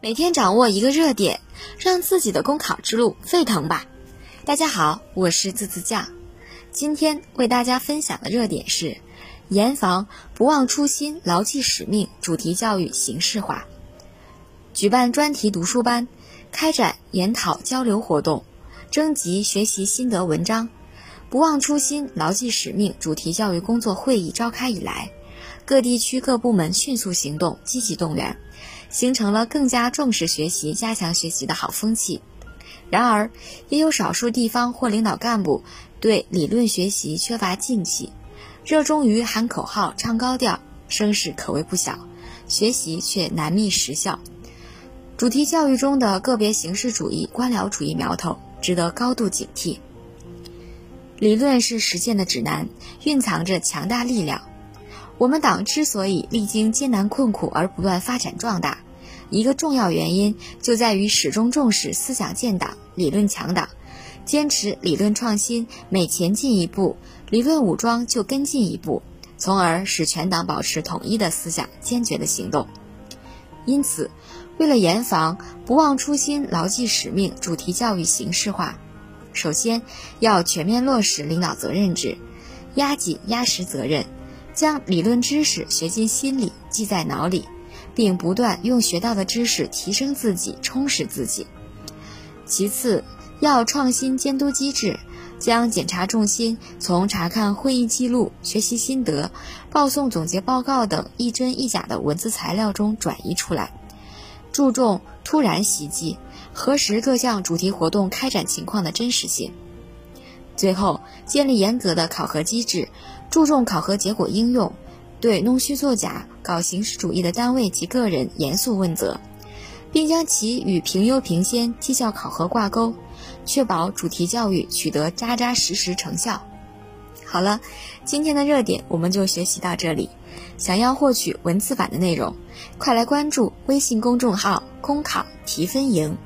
每天掌握一个热点，让自己的公考之路沸腾吧！大家好，我是字字酱，今天为大家分享的热点是：严防不忘初心、牢记使命主题教育形式化。举办专题读书班，开展研讨交流活动，征集学习心得文章。不忘初心、牢记使命主题教育工作会议召开以来，各地区各部门迅速行动，积极动员。形成了更加重视学习、加强学习的好风气。然而，也有少数地方或领导干部对理论学习缺乏劲气，热衷于喊口号、唱高调，声势可谓不小，学习却难觅实效。主题教育中的个别形式主义、官僚主义苗头，值得高度警惕。理论是实践的指南，蕴藏着强大力量。我们党之所以历经艰难困苦而不断发展壮大，一个重要原因就在于始终重视思想建党、理论强党，坚持理论创新，每前进一步，理论武装就跟进一步，从而使全党保持统一的思想、坚决的行动。因此，为了严防不忘初心、牢记使命主题教育形式化，首先要全面落实领导责任制，压紧压实责任。将理论知识学进心里，记在脑里，并不断用学到的知识提升自己，充实自己。其次，要创新监督机制，将检查重心从查看会议记录、学习心得、报送总结报告等一真一假的文字材料中转移出来，注重突然袭击，核实各项主题活动开展情况的真实性。最后，建立严格的考核机制。注重考核结果应用，对弄虚作假、搞形式主义的单位及个人严肃问责，并将其与评优评先绩效考核挂钩，确保主题教育取得扎扎实实成效。好了，今天的热点我们就学习到这里。想要获取文字版的内容，快来关注微信公众号“公考提分营”。